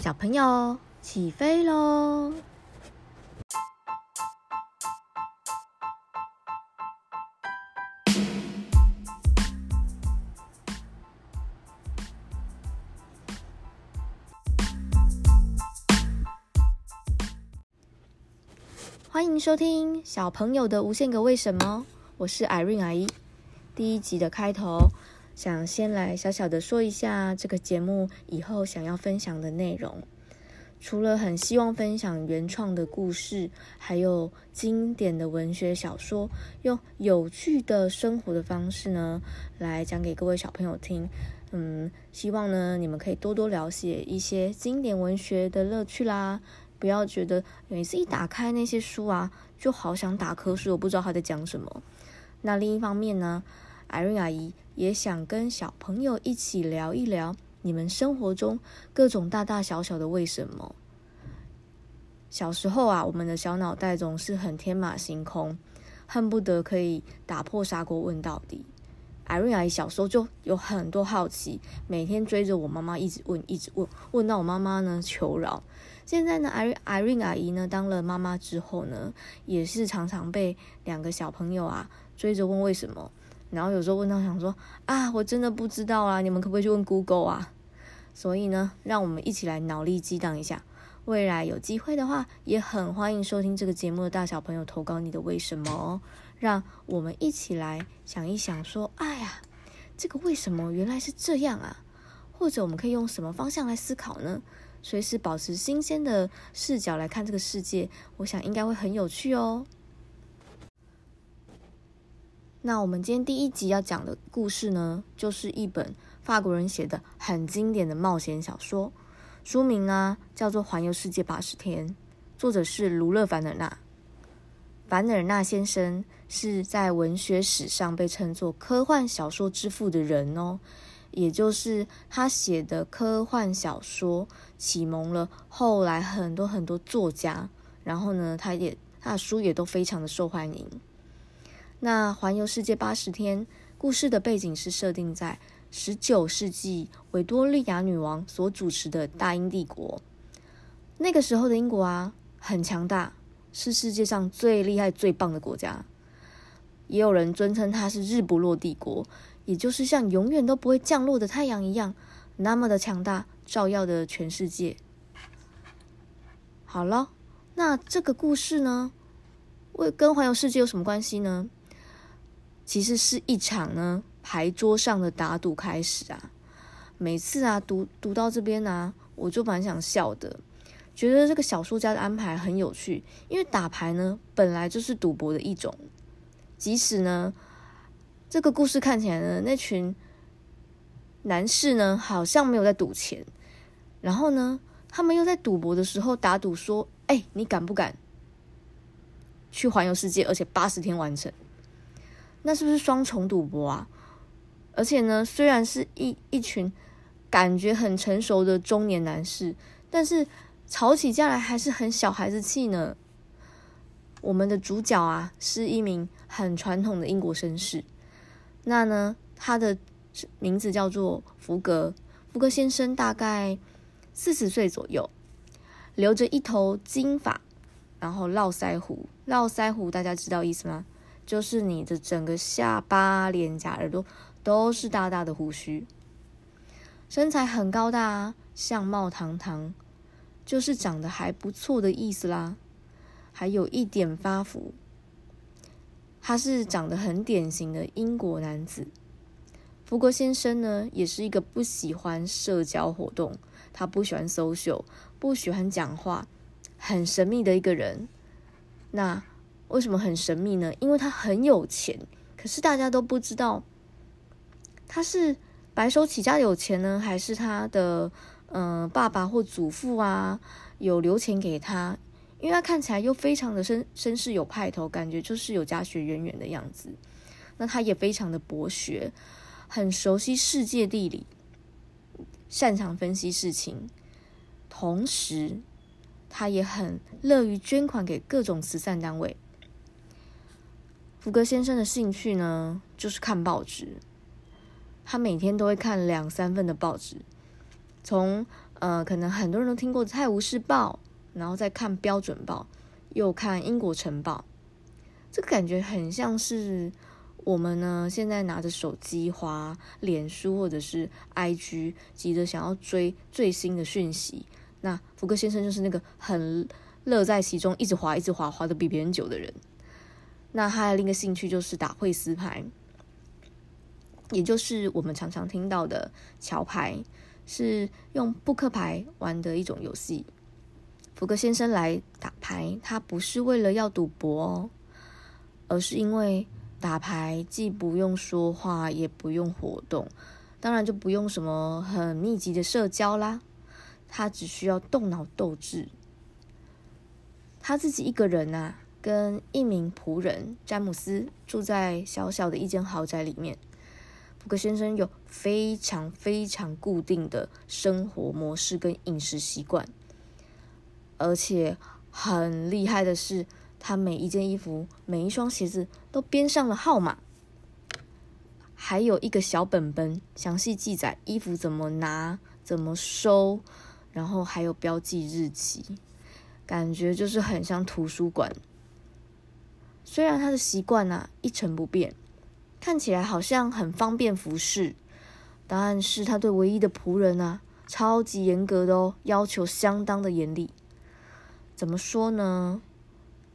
小朋友起飞喽！欢迎收听小朋友的无限个为什么，我是 Irene 阿姨。第一集的开头，想先来小小的说一下这个节目以后想要分享的内容。除了很希望分享原创的故事，还有经典的文学小说，用有趣的生活的方式呢，来讲给各位小朋友听。嗯，希望呢你们可以多多了解一些经典文学的乐趣啦。不要觉得每次一打开那些书啊，就好想打瞌睡，我不知道他在讲什么。那另一方面呢艾瑞阿姨也想跟小朋友一起聊一聊你们生活中各种大大小小的为什么。小时候啊，我们的小脑袋总是很天马行空，恨不得可以打破砂锅问到底。艾瑞阿姨小时候就有很多好奇，每天追着我妈妈一直问，一直问，问到我妈妈呢求饶。现在呢艾瑞艾瑞阿姨呢当了妈妈之后呢，也是常常被两个小朋友啊追着问为什么，然后有时候问到想说啊，我真的不知道啊，你们可不可以去问 Google 啊？所以呢，让我们一起来脑力激荡一下，未来有机会的话，也很欢迎收听这个节目的大小朋友投稿你的为什么哦，让我们一起来想一想说，哎呀，这个为什么原来是这样啊？或者我们可以用什么方向来思考呢？随时保持新鲜的视角来看这个世界，我想应该会很有趣哦。那我们今天第一集要讲的故事呢，就是一本法国人写的很经典的冒险小说，书名呢叫做《环游世界八十天》，作者是卢勒·凡尔纳。凡尔纳先生是在文学史上被称作科幻小说之父的人哦。也就是他写的科幻小说启蒙了后来很多很多作家，然后呢，他也他的书也都非常的受欢迎。那环游世界八十天故事的背景是设定在十九世纪维多利亚女王所主持的大英帝国。那个时候的英国啊，很强大，是世界上最厉害最棒的国家，也有人尊称它是日不落帝国。也就是像永远都不会降落的太阳一样，那么的强大，照耀的全世界。好了，那这个故事呢，为跟环游世界有什么关系呢？其实是一场呢牌桌上的打赌开始啊。每次啊读读到这边啊，我就蛮想笑的，觉得这个小说家的安排很有趣，因为打牌呢本来就是赌博的一种，即使呢。这个故事看起来呢，那群男士呢好像没有在赌钱，然后呢，他们又在赌博的时候打赌说：“哎，你敢不敢去环游世界，而且八十天完成？”那是不是双重赌博啊？而且呢，虽然是一一群感觉很成熟的中年男士，但是吵起架来还是很小孩子气呢。我们的主角啊，是一名很传统的英国绅士。那呢，他的名字叫做福格。福格先生大概四十岁左右，留着一头金发，然后络腮胡。络腮胡大家知道意思吗？就是你的整个下巴、脸颊、耳朵都是大大的胡须。身材很高大，相貌堂堂，就是长得还不错的意思啦。还有一点发福。他是长得很典型的英国男子，福格先生呢，也是一个不喜欢社交活动，他不喜欢 social，不喜欢讲话，很神秘的一个人。那为什么很神秘呢？因为他很有钱，可是大家都不知道他是白手起家有钱呢，还是他的嗯、爸爸或祖父啊有留钱给他。因为他看起来又非常的绅绅士有派头，感觉就是有家学渊源的样子。那他也非常的博学，很熟悉世界地理，擅长分析事情。同时，他也很乐于捐款给各种慈善单位。福格先生的兴趣呢，就是看报纸。他每天都会看两三份的报纸，从呃，可能很多人都听过《泰晤士报》，然后再看《标准报》，又看《英国晨报》，这个感觉很像是我们呢现在拿着手机滑脸书或者是 IG，急着想要追最新的讯息。那福格先生就是那个很乐在其中，一直滑一直滑，滑的比别人久的人。那他的另一个兴趣就是打惠斯牌，也就是我们常常听到的桥牌，是用扑克牌玩的一种游戏。福格先生来打牌，他不是为了要赌博哦，而是因为打牌既不用说话，也不用活动，当然就不用什么很密集的社交啦。他只需要动脑斗智，他自己一个人啊。跟一名仆人詹姆斯住在小小的一间豪宅里面。福克先生有非常非常固定的生活模式跟饮食习惯，而且很厉害的是，他每一件衣服、每一双鞋子都编上了号码，还有一个小本本，详细记载衣服怎么拿、怎么收，然后还有标记日期，感觉就是很像图书馆。虽然他的习惯啊一成不变，看起来好像很方便服侍，但是他对唯一的仆人啊超级严格的哦，要求相当的严厉。怎么说呢？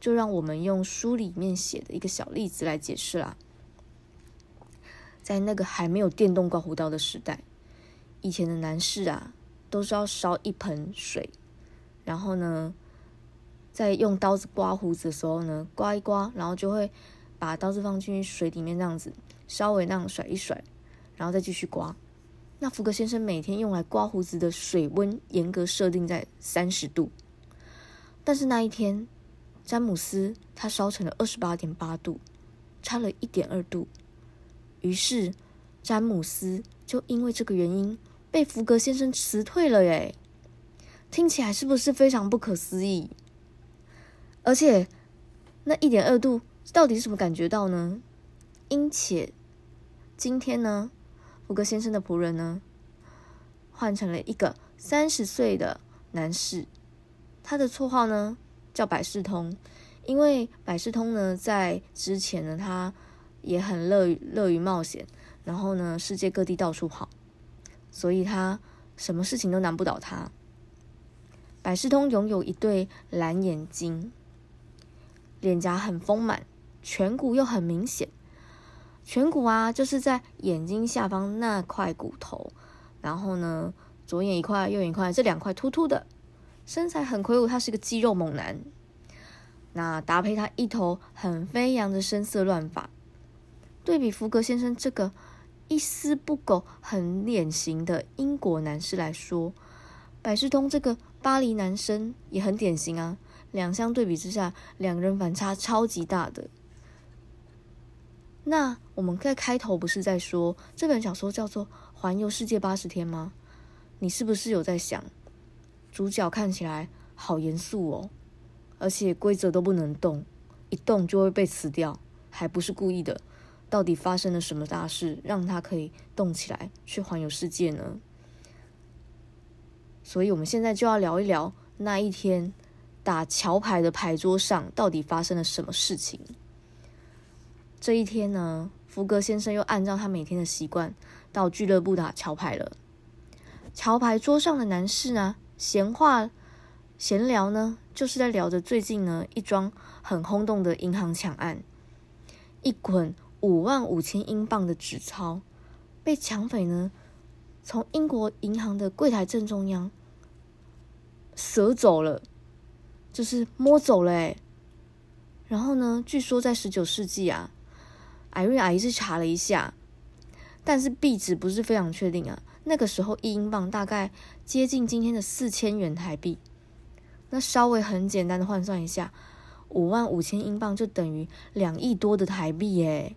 就让我们用书里面写的一个小例子来解释啦。在那个还没有电动刮胡刀的时代，以前的男士啊都是要烧一盆水，然后呢，在用刀子刮胡子的时候呢，刮一刮，然后就会把刀子放进去水里面，这样子稍微那样甩一甩，然后再继续刮。那福格先生每天用来刮胡子的水温严格设定在三十度，但是那一天，詹姆斯他烧成了二十八点八度，差了一点二度。于是詹姆斯就因为这个原因被福格先生辞退了耶。听起来是不是非常不可思议？而且，那一点二度到底是什么感觉到呢？因且，今天呢，福格先生的仆人呢，换成了一个三十岁的男士，他的绰号呢叫百事通，因为百事通呢在之前呢，他也很乐于乐于冒险，然后呢世界各地到处跑，所以他什么事情都难不倒他。百事通拥有一对蓝眼睛。脸颊很丰满，颧骨又很明显。颧骨啊，就是在眼睛下方那块骨头。然后呢，左眼一块，右眼一块，这两块突突的，身材很魁梧，他是个肌肉猛男。那搭配他一头很飞扬的深色乱发，对比福格先生这个一丝不苟、很典型的英国男士来说，百事通这个巴黎男生也很典型啊。两相对比之下，两个人反差超级大的。那我们在开头不是在说这本小说叫做《环游世界八十天》吗？你是不是有在想，主角看起来好严肃哦，而且规则都不能动，一动就会被辞掉，还不是故意的。到底发生了什么大事，让他可以动起来去环游世界呢？所以，我们现在就要聊一聊那一天。打桥牌的牌桌上到底发生了什么事情？这一天呢，福格先生又按照他每天的习惯到俱乐部打桥牌了。桥牌桌上的男士呢，闲话闲聊呢，就是在聊着最近呢一桩很轰动的银行抢案，一捆五万五千英镑的纸钞被抢匪呢从英国银行的柜台正中央舍走了。就是摸走了诶，然后呢，据说在十九世纪啊，艾瑞阿姨是查了一下，但是币值不是非常确定啊。那个时候一英镑大概接近今天的四千元台币，那稍微很简单的换算一下，五万五千英镑就等于两亿多的台币耶，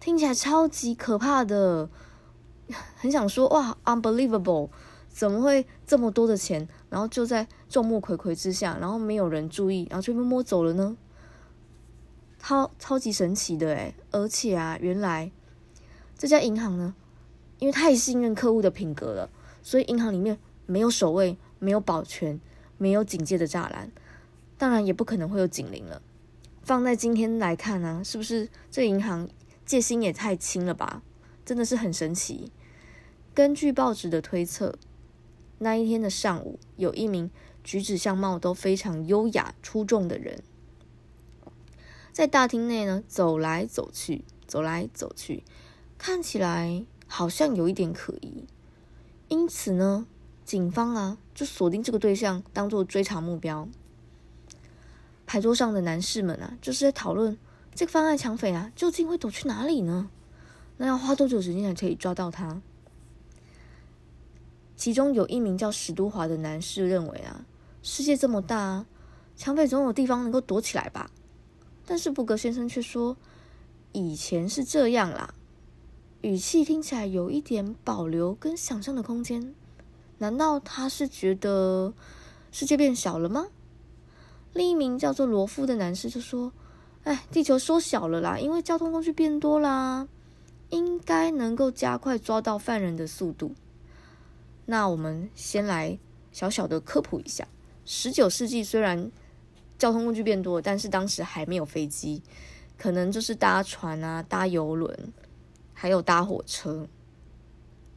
听起来超级可怕的，很想说哇，unbelievable。怎么会这么多的钱，然后就在众目睽睽之下，然后没有人注意，然后就被摸走了呢？超超级神奇的诶，而且啊，原来这家银行呢，因为太信任客户的品格了，所以银行里面没有守卫，没有保全，没有警戒的栅栏，当然也不可能会有警铃了。放在今天来看呢、是不是这银行戒心也太轻了吧？真的是很神奇。根据报纸的推测，那一天的上午，有一名举止相貌都非常优雅出众的人，在大厅内呢走来走去，走来走去，看起来好像有一点可疑。因此呢，警方啊就锁定这个对象，当做追查目标。牌桌上的男士们啊，就是在讨论这个犯案抢匪啊，究竟会躲去哪里呢？那要花多久时间才可以抓到他？其中有一名叫史都华的男士认为啊，世界这么大，抢匪总有地方能够躲起来吧？但是布格先生却说，以前是这样啦，语气听起来有一点保留跟想象的空间。难道他是觉得世界变小了吗？另一名叫做罗夫的男士就说：“哎，地球缩小了啦，因为交通工具变多啦，应该能够加快抓到犯人的速度。”那我们先来小小的科普一下：十九世纪虽然交通工具变多，但是当时还没有飞机，可能就是搭船啊、搭游轮，还有搭火车。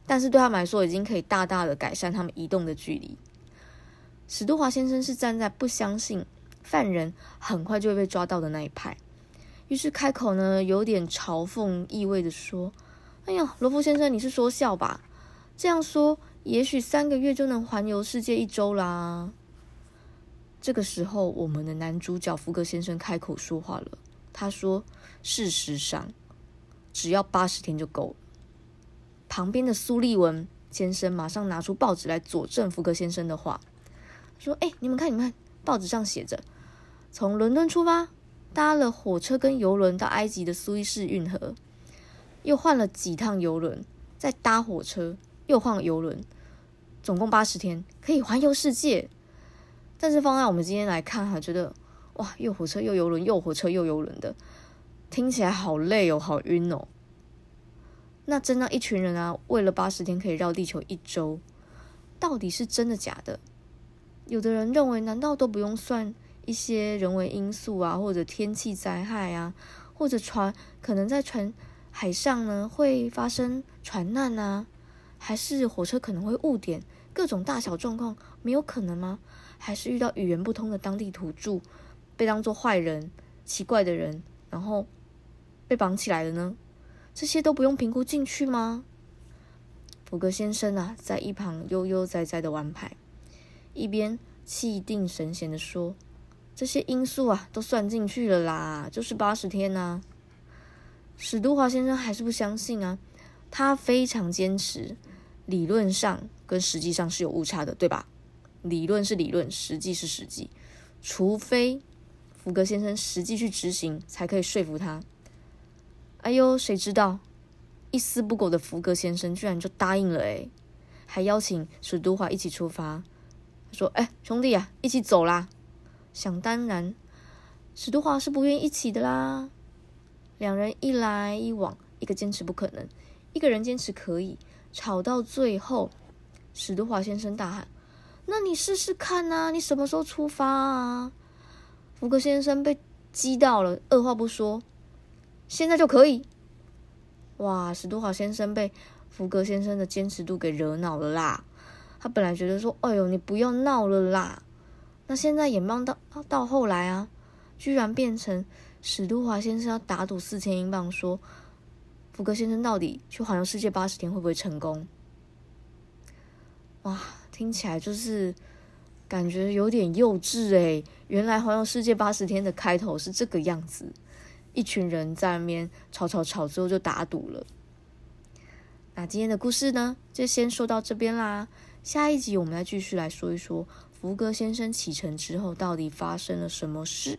但是对他们来说，已经可以大大的改善他们移动的距离。史都华先生是站在不相信。犯人很快就会被抓到的那一派，于是开口呢，有点嘲讽意味的说：“哎呀，罗夫先生，你是说笑吧？这样说，也许三个月就能环游世界一周啦。”这个时候，我们的男主角福格先生开口说话了。他说：“事实上，只要八十天就够了。”旁边的苏利文先生马上拿出报纸来佐证福格先生的话，说：“哎，你们看，你们看，报纸上写着。”从伦敦出发，搭了火车跟邮轮到埃及的苏伊士运河，又换了几趟邮轮，再搭火车，又换游轮，总共八十天可以环游世界。但是放在我们今天来看，哈，觉得哇，又火车又游轮，又火车又游轮的，听起来好累哦，好晕哦。那真的，一群人啊，为了八十天可以绕地球一周，到底是真的假的？有的人认为，难道都不用算？一些人为因素啊，或者天气灾害啊，或者船可能在船海上呢会发生船难啊，还是火车可能会误点，各种大小状况没有可能吗？还是遇到语言不通的当地土著被当作坏人、奇怪的人，然后被绑起来了呢？这些都不用评估进去吗？福格先生啊，在一旁悠悠哉哉的玩牌，一边气定神闲的说。这些因素啊，都算进去了啦，就是八十天呐、啊。史都华先生还是不相信啊，他非常坚持，理论上跟实际上是有误差的，对吧？理论是理论，实际是实际，除非福格先生实际去执行，才可以说服他。哎呦，谁知道一丝不苟的福格先生居然就答应了诶，还邀请史都华一起出发。他说：“哎，兄弟啊，一起走啦。”想当然，史都华是不愿意一起的啦。两人一来一往，一个坚持不可能，一个人坚持可以，吵到最后，史都华先生大喊：“那你试试看啊，你什么时候出发啊？”福格先生被激到了，二话不说：“现在就可以。”哇，史都华先生被福格先生的坚持度给惹恼了啦。他本来觉得说：“哎呦，你不要闹了啦。”那现在眼望到到后来啊，居然变成史都华先生要打赌四千英镑，说福格先生到底去环游世界八十天会不会成功？哇，听起来就是感觉有点幼稚诶。原来环游世界八十天的开头是这个样子，一群人在那边吵吵吵之后就打赌了。那今天的故事呢，就先说到这边啦。下一集我们来继续来说一说。福格先生启程之后，到底发生了什么事？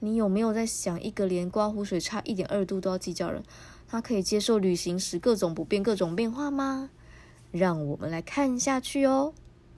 你有没有在想，一个连刮胡水差一点二度都要计较人，他可以接受旅行时各种不便、各种变化吗？让我们来看下去哦。